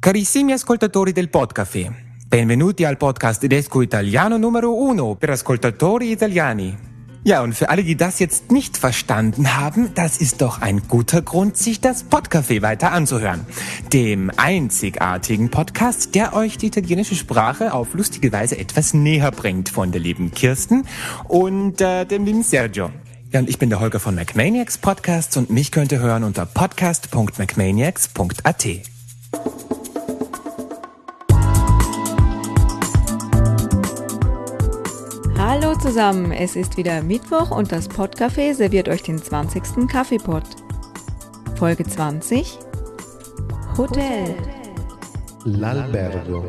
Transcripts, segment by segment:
Carissimi ascoltatori del Podcafé, benvenuti al podcast tedesco italiano numero uno per ascoltatori italiani. Ja, und für alle, die das jetzt nicht verstanden haben, das ist doch ein guter Grund, sich das Podcafé weiter anzuhören. Dem einzigartigen Podcast, der euch die italienische Sprache auf lustige Weise etwas näher bringt von der lieben Kirsten und äh, dem lieben Sergio. Ja, und ich bin der Holger von MacManiacs Podcasts und mich könnt ihr hören unter podcast.macmaniacs.at. Hallo zusammen, es ist wieder Mittwoch und das Podcafé serviert euch den 20. Kaffeepot. Folge 20 Hotel. L'albergo.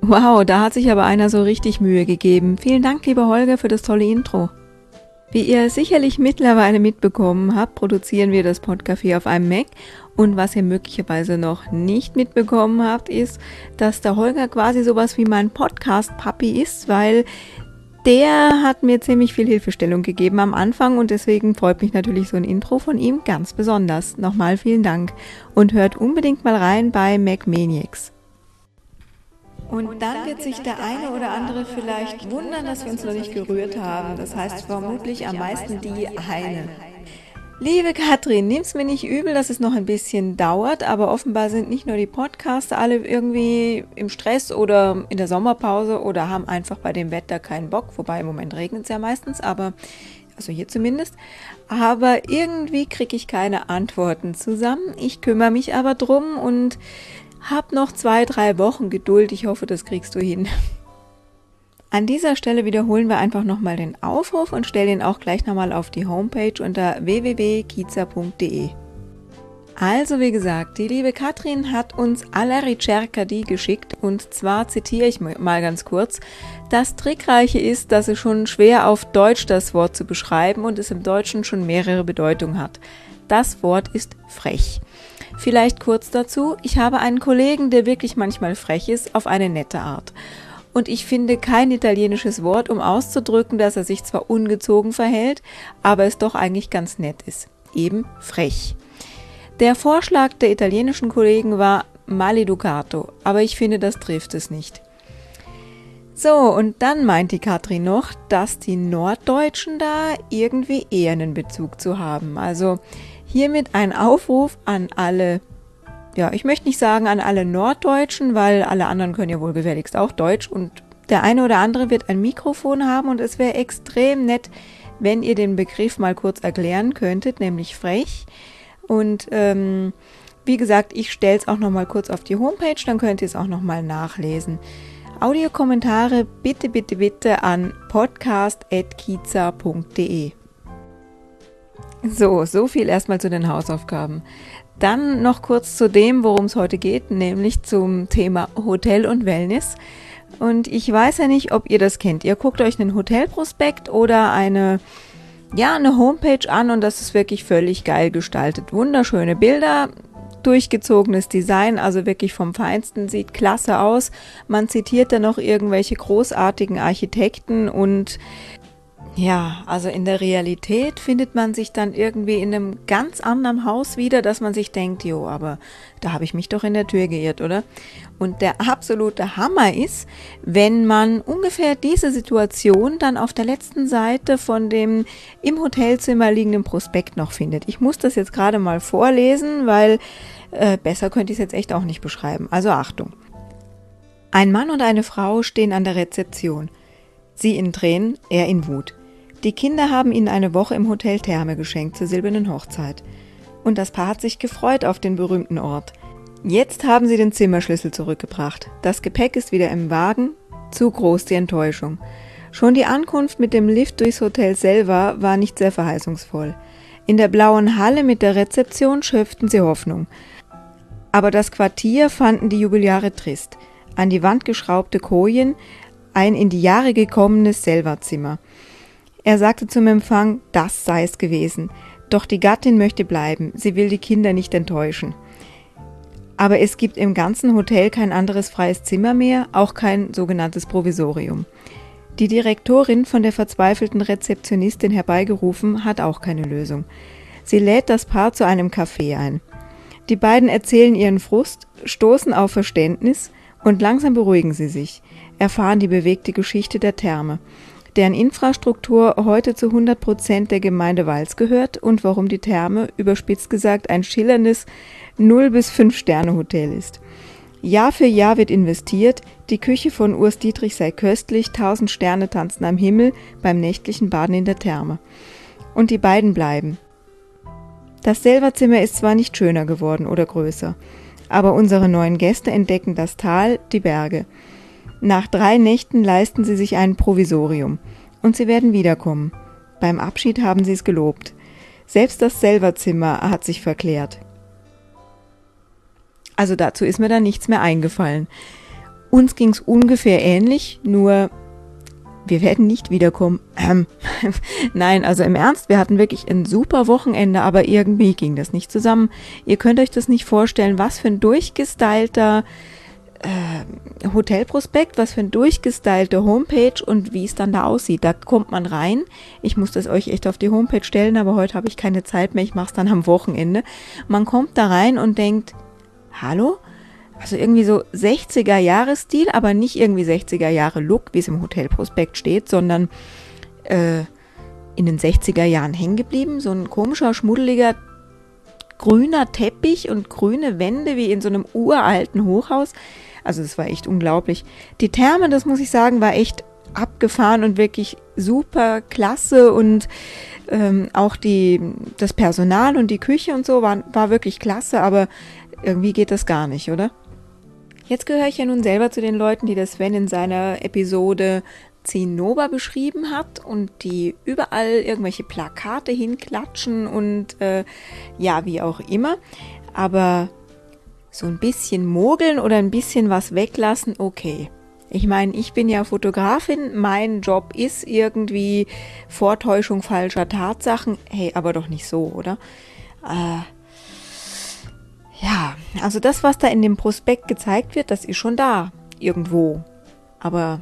Wow, da hat sich aber einer so richtig Mühe gegeben. Vielen Dank, lieber Holger, für das tolle Intro. Wie ihr sicherlich mittlerweile mitbekommen habt, produzieren wir das Podcafé auf einem Mac und was ihr möglicherweise noch nicht mitbekommen habt, ist, dass der Holger quasi sowas wie mein Podcast-Papi ist, weil der hat mir ziemlich viel Hilfestellung gegeben am Anfang und deswegen freut mich natürlich so ein Intro von ihm ganz besonders. Nochmal vielen Dank und hört unbedingt mal rein bei MacManiacs. Und dann wird sich der eine oder andere vielleicht wundern, dass wir uns noch nicht gerührt haben. Das heißt vermutlich am meisten die eine. Liebe Katrin, nimm's mir nicht übel, dass es noch ein bisschen dauert, aber offenbar sind nicht nur die Podcaster alle irgendwie im Stress oder in der Sommerpause oder haben einfach bei dem Wetter keinen Bock, wobei im Moment regnet es ja meistens, aber also hier zumindest. Aber irgendwie kriege ich keine Antworten zusammen. Ich kümmere mich aber drum und hab noch zwei, drei Wochen Geduld. Ich hoffe, das kriegst du hin. An dieser Stelle wiederholen wir einfach nochmal den Aufruf und stellen ihn auch gleich nochmal auf die Homepage unter www.kiza.de. Also wie gesagt, die liebe Katrin hat uns alla ricerca di geschickt und zwar zitiere ich mal ganz kurz. Das Trickreiche ist, dass es schon schwer auf Deutsch das Wort zu beschreiben und es im Deutschen schon mehrere Bedeutungen hat. Das Wort ist frech. Vielleicht kurz dazu, ich habe einen Kollegen, der wirklich manchmal frech ist, auf eine nette Art. Und ich finde kein italienisches Wort, um auszudrücken, dass er sich zwar ungezogen verhält, aber es doch eigentlich ganz nett ist. Eben frech. Der Vorschlag der italienischen Kollegen war maleducato, aber ich finde, das trifft es nicht. So, und dann meint die Katrin noch, dass die Norddeutschen da irgendwie eher einen Bezug zu haben. Also Hiermit ein Aufruf an alle, ja, ich möchte nicht sagen an alle Norddeutschen, weil alle anderen können ja wohl gefälligst auch Deutsch und der eine oder andere wird ein Mikrofon haben und es wäre extrem nett, wenn ihr den Begriff mal kurz erklären könntet, nämlich frech. Und ähm, wie gesagt, ich stelle es auch noch mal kurz auf die Homepage, dann könnt ihr es auch noch mal nachlesen. Audiokommentare bitte, bitte, bitte an podcast.kiza.de. So, so viel erstmal zu den Hausaufgaben. Dann noch kurz zu dem, worum es heute geht, nämlich zum Thema Hotel und Wellness. Und ich weiß ja nicht, ob ihr das kennt. Ihr guckt euch einen Hotelprospekt oder eine, ja, eine Homepage an und das ist wirklich völlig geil gestaltet. Wunderschöne Bilder, durchgezogenes Design, also wirklich vom Feinsten, sieht klasse aus. Man zitiert da noch irgendwelche großartigen Architekten und ja, also in der Realität findet man sich dann irgendwie in einem ganz anderen Haus wieder, dass man sich denkt, jo, aber da habe ich mich doch in der Tür geirrt, oder? Und der absolute Hammer ist, wenn man ungefähr diese Situation dann auf der letzten Seite von dem im Hotelzimmer liegenden Prospekt noch findet. Ich muss das jetzt gerade mal vorlesen, weil äh, besser könnte ich es jetzt echt auch nicht beschreiben. Also Achtung. Ein Mann und eine Frau stehen an der Rezeption. Sie in Tränen, er in Wut. Die Kinder haben ihnen eine Woche im Hotel Therme geschenkt zur silbernen Hochzeit. Und das Paar hat sich gefreut auf den berühmten Ort. Jetzt haben sie den Zimmerschlüssel zurückgebracht. Das Gepäck ist wieder im Wagen. Zu groß die Enttäuschung. Schon die Ankunft mit dem Lift durchs Hotel selber war nicht sehr verheißungsvoll. In der blauen Halle mit der Rezeption schöpften sie Hoffnung. Aber das Quartier fanden die Jubeljahre trist. An die Wand geschraubte Kojen, ein in die Jahre gekommenes Selva-Zimmer. Er sagte zum Empfang, das sei es gewesen. Doch die Gattin möchte bleiben, sie will die Kinder nicht enttäuschen. Aber es gibt im ganzen Hotel kein anderes freies Zimmer mehr, auch kein sogenanntes Provisorium. Die Direktorin von der verzweifelten Rezeptionistin herbeigerufen hat auch keine Lösung. Sie lädt das Paar zu einem Café ein. Die beiden erzählen ihren Frust, stoßen auf Verständnis und langsam beruhigen sie sich, erfahren die bewegte Geschichte der Therme, deren Infrastruktur heute zu 100 Prozent der Gemeinde Wals gehört und warum die Therme, überspitzt gesagt, ein schillerndes 0 bis 5 Sterne Hotel ist. Jahr für Jahr wird investiert, die Küche von Urs Dietrich sei köstlich, tausend Sterne tanzen am Himmel beim nächtlichen Baden in der Therme. Und die beiden bleiben. Das Selverzimmer ist zwar nicht schöner geworden oder größer, aber unsere neuen Gäste entdecken das Tal, die Berge. Nach drei Nächten leisten sie sich ein Provisorium und sie werden wiederkommen. Beim Abschied haben sie es gelobt. Selbst das Selverzimmer hat sich verklärt. Also dazu ist mir da nichts mehr eingefallen. Uns ging es ungefähr ähnlich, nur wir werden nicht wiederkommen. Ähm, Nein, also im Ernst, wir hatten wirklich ein super Wochenende, aber irgendwie ging das nicht zusammen. Ihr könnt euch das nicht vorstellen, was für ein durchgestylter äh, Hotelprospekt, was für ein durchgestylte Homepage und wie es dann da aussieht. Da kommt man rein. Ich muss das euch echt auf die Homepage stellen, aber heute habe ich keine Zeit mehr. Ich mache es dann am Wochenende. Man kommt da rein und denkt, hallo? Also irgendwie so 60er Jahre Stil, aber nicht irgendwie 60er Jahre Look, wie es im Hotelprospekt steht, sondern äh, in den 60er Jahren hängen geblieben. So ein komischer, schmuddeliger, grüner Teppich und grüne Wände wie in so einem uralten Hochhaus. Also das war echt unglaublich. Die Therme, das muss ich sagen, war echt abgefahren und wirklich super klasse und ähm, auch die, das Personal und die Küche und so war, war wirklich klasse, aber irgendwie geht das gar nicht, oder? Jetzt gehöre ich ja nun selber zu den Leuten, die das Sven in seiner Episode Zinnober beschrieben hat und die überall irgendwelche Plakate hinklatschen und äh, ja, wie auch immer. Aber so ein bisschen mogeln oder ein bisschen was weglassen, okay. Ich meine, ich bin ja Fotografin, mein Job ist irgendwie Vortäuschung falscher Tatsachen. Hey, aber doch nicht so, oder? Äh, ja, also das, was da in dem Prospekt gezeigt wird, das ist schon da, irgendwo. Aber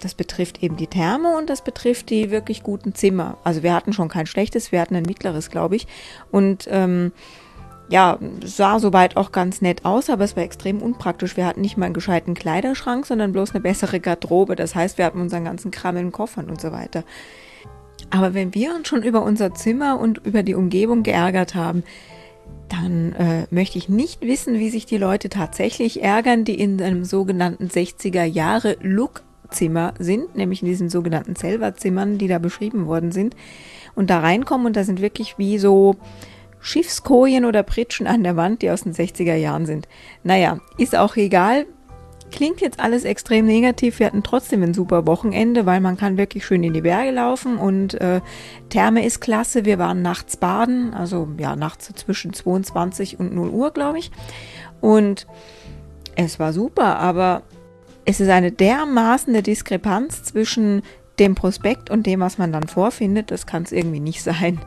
das betrifft eben die Therme und das betrifft die wirklich guten Zimmer. Also wir hatten schon kein schlechtes, wir hatten ein mittleres, glaube ich. Und ähm, ja, sah soweit auch ganz nett aus, aber es war extrem unpraktisch. Wir hatten nicht mal einen gescheiten Kleiderschrank, sondern bloß eine bessere Garderobe. Das heißt, wir hatten unseren ganzen Kram in Koffern und so weiter. Aber wenn wir uns schon über unser Zimmer und über die Umgebung geärgert haben, dann äh, möchte ich nicht wissen, wie sich die Leute tatsächlich ärgern, die in einem sogenannten 60er Jahre Look-Zimmer sind, nämlich in diesen sogenannten Selva-Zimmern, die da beschrieben worden sind, und da reinkommen und da sind wirklich wie so Schiffskojen oder Pritschen an der Wand, die aus den 60er Jahren sind. Naja, ist auch egal. Klingt jetzt alles extrem negativ. Wir hatten trotzdem ein super Wochenende, weil man kann wirklich schön in die Berge laufen und äh, Therme ist klasse. Wir waren nachts baden, also ja, nachts zwischen 22 und 0 Uhr, glaube ich. Und es war super, aber es ist eine dermaßen Diskrepanz zwischen dem Prospekt und dem, was man dann vorfindet. Das kann es irgendwie nicht sein.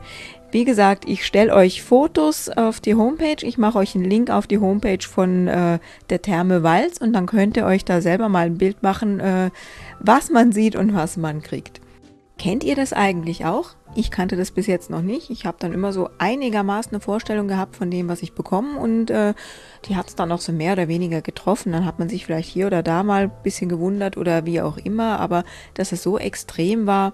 Wie gesagt, ich stelle euch Fotos auf die Homepage. Ich mache euch einen Link auf die Homepage von äh, der Therme Walz und dann könnt ihr euch da selber mal ein Bild machen, äh, was man sieht und was man kriegt. Kennt ihr das eigentlich auch? Ich kannte das bis jetzt noch nicht. Ich habe dann immer so einigermaßen eine Vorstellung gehabt von dem, was ich bekomme und äh, die hat es dann auch so mehr oder weniger getroffen. Dann hat man sich vielleicht hier oder da mal ein bisschen gewundert oder wie auch immer, aber dass es so extrem war,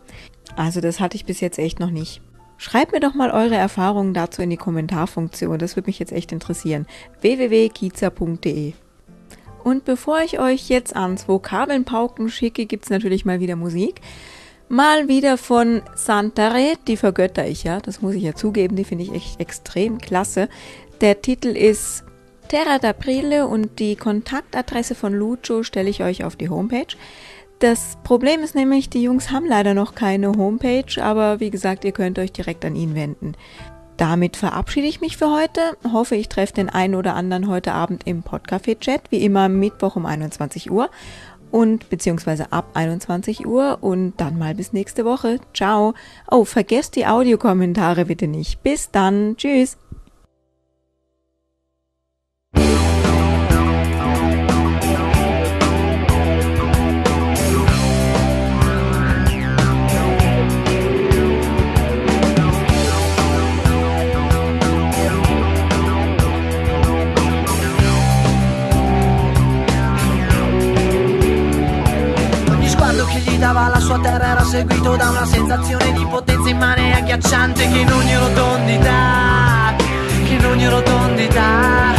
also das hatte ich bis jetzt echt noch nicht. Schreibt mir doch mal eure Erfahrungen dazu in die Kommentarfunktion. Das würde mich jetzt echt interessieren. www.kiza.de Und bevor ich euch jetzt ans Vokabelnpauken schicke, gibt es natürlich mal wieder Musik. Mal wieder von Santare, die vergötter ich ja, das muss ich ja zugeben, die finde ich echt extrem klasse. Der Titel ist Terra d'Aprile und die Kontaktadresse von Lucio stelle ich euch auf die Homepage. Das Problem ist nämlich, die Jungs haben leider noch keine Homepage, aber wie gesagt, ihr könnt euch direkt an ihn wenden. Damit verabschiede ich mich für heute. Hoffe, ich treffe den einen oder anderen heute Abend im Podcafé-Chat, wie immer Mittwoch um 21 Uhr und beziehungsweise ab 21 Uhr und dann mal bis nächste Woche. Ciao. Oh, vergesst die Audiokommentare bitte nicht. Bis dann. Tschüss. Seguito da una sensazione di potenza immane e agghiacciante che in ogni rotondità, che in ogni rotondità,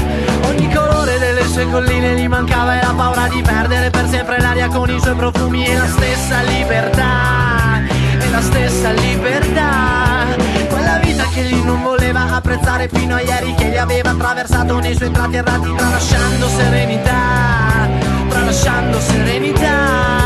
ogni colore delle sue colline gli mancava e la paura di perdere per sempre l'aria con i suoi profumi e la stessa libertà, e la stessa libertà, quella vita che lui non voleva apprezzare fino a ieri che gli aveva attraversato nei suoi tratti errati tralasciando serenità, tralasciando serenità.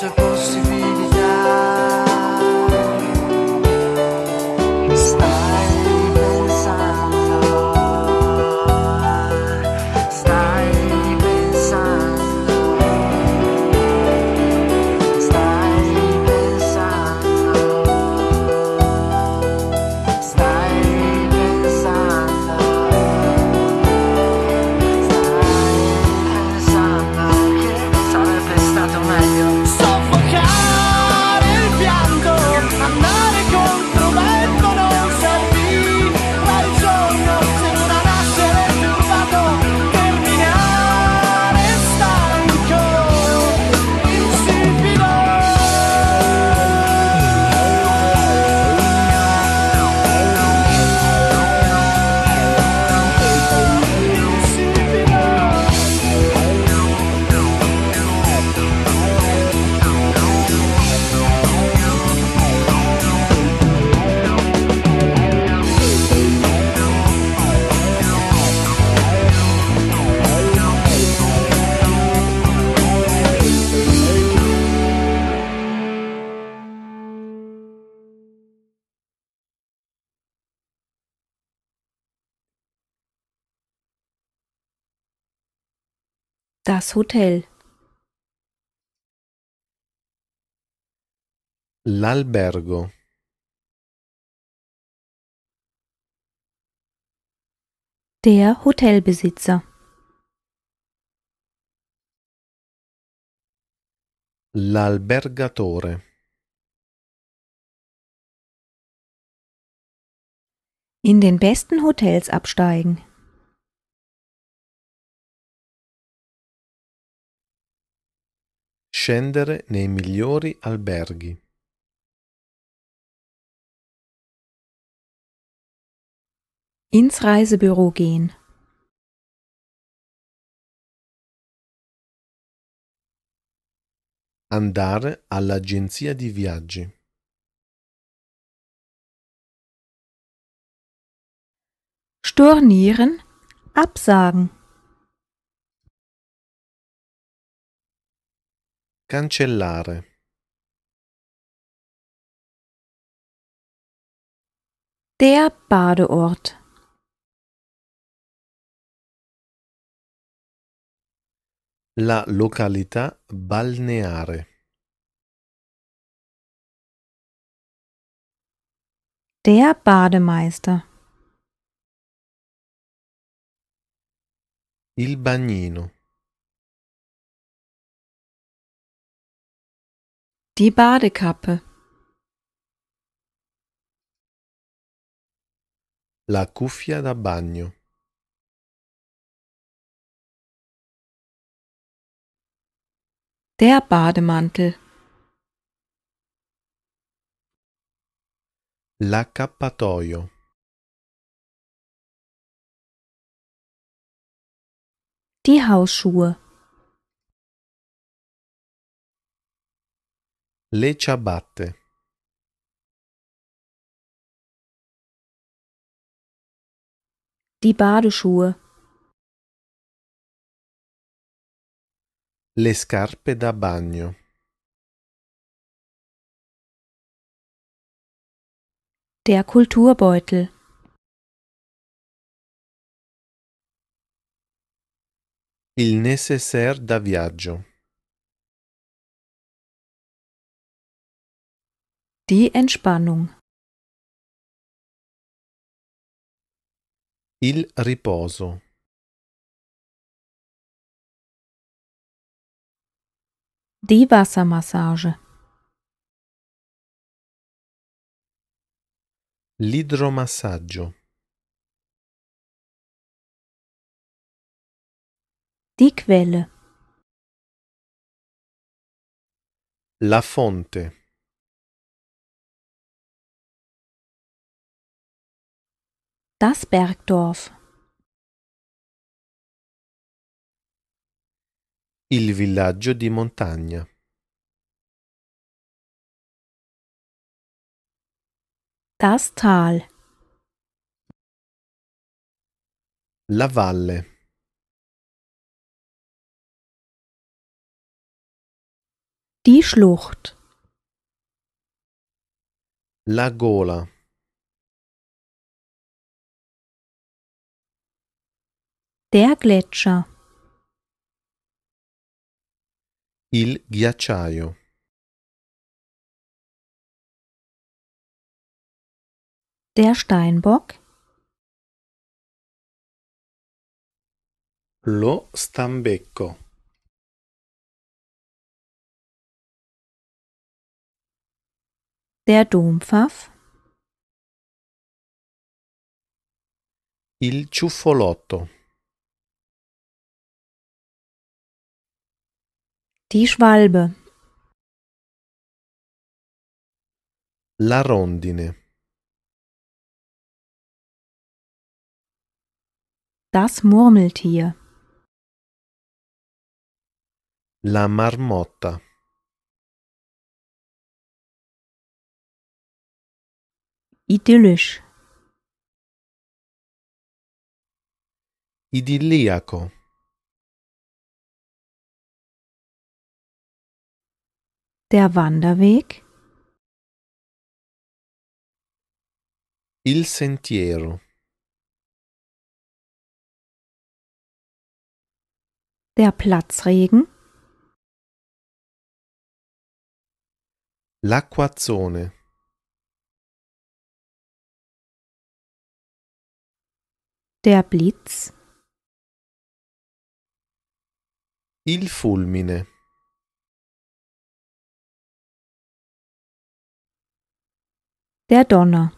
se fosse vir. Das Hotel. L'albergo. Der Hotelbesitzer. L'albergatore. In den besten Hotels absteigen. Scendere nei migliori alberghi. Ins Reisebüro gehen. Andare all'agenzia di viaggi. Stornieren. Absagen. Cancellare. Der Badeort. La località balneare. Der Bademeister. Il bagnino. Die Badekappe. La cuffia da bagno. Der Bademantel. L'accappatoio. Die Hausschuhe. Le ciabatte. Die Badeschuhe. Le scarpe da bagno. Der Kulturbeutel. Il nécessaire da viaggio. Die Entspannung. Il riposo. Die Wassermassage. L'idromassaggio. Die Quelle. La fonte. Das Bergdorf. Il villaggio di montagna. Das Tal. La valle. Die Schlucht. La gola. Der Gletscher. Il ghiacciaio. Der Steinbock. Lo stambecco. Der Dompfaff. Il ciuffolotto. Die Schwalbe. La rondine. Das Murmeltier. La marmotta. Idyllisch. Idilliaco. Der Wanderweg. Il sentiero. Der Platzregen. L'acquazzone. Der Blitz. Il fulmine. Der Donner.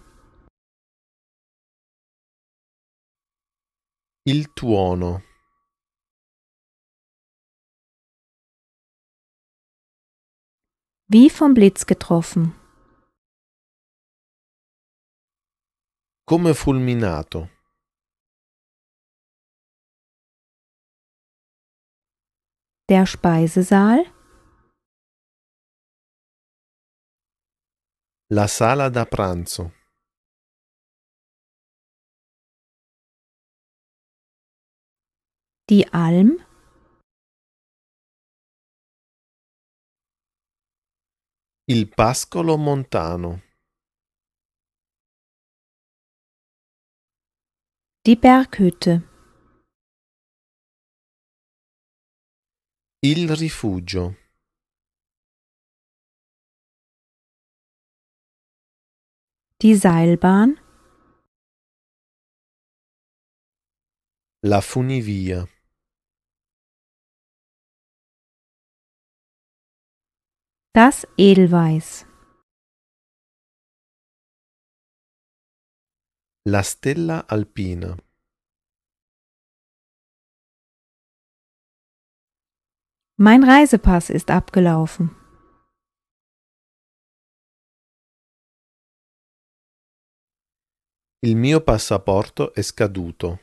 Il tuono. Wie vom Blitz getroffen. Come fulminato. Der Speisesaal. La sala da pranzo. Die Alm. Il pascolo montano. Die Berghütte. Il rifugio. Die Seilbahn. La funivia. Das Edelweiß. La stella alpina. Mein Reisepass ist abgelaufen. Il mio passaporto è scaduto.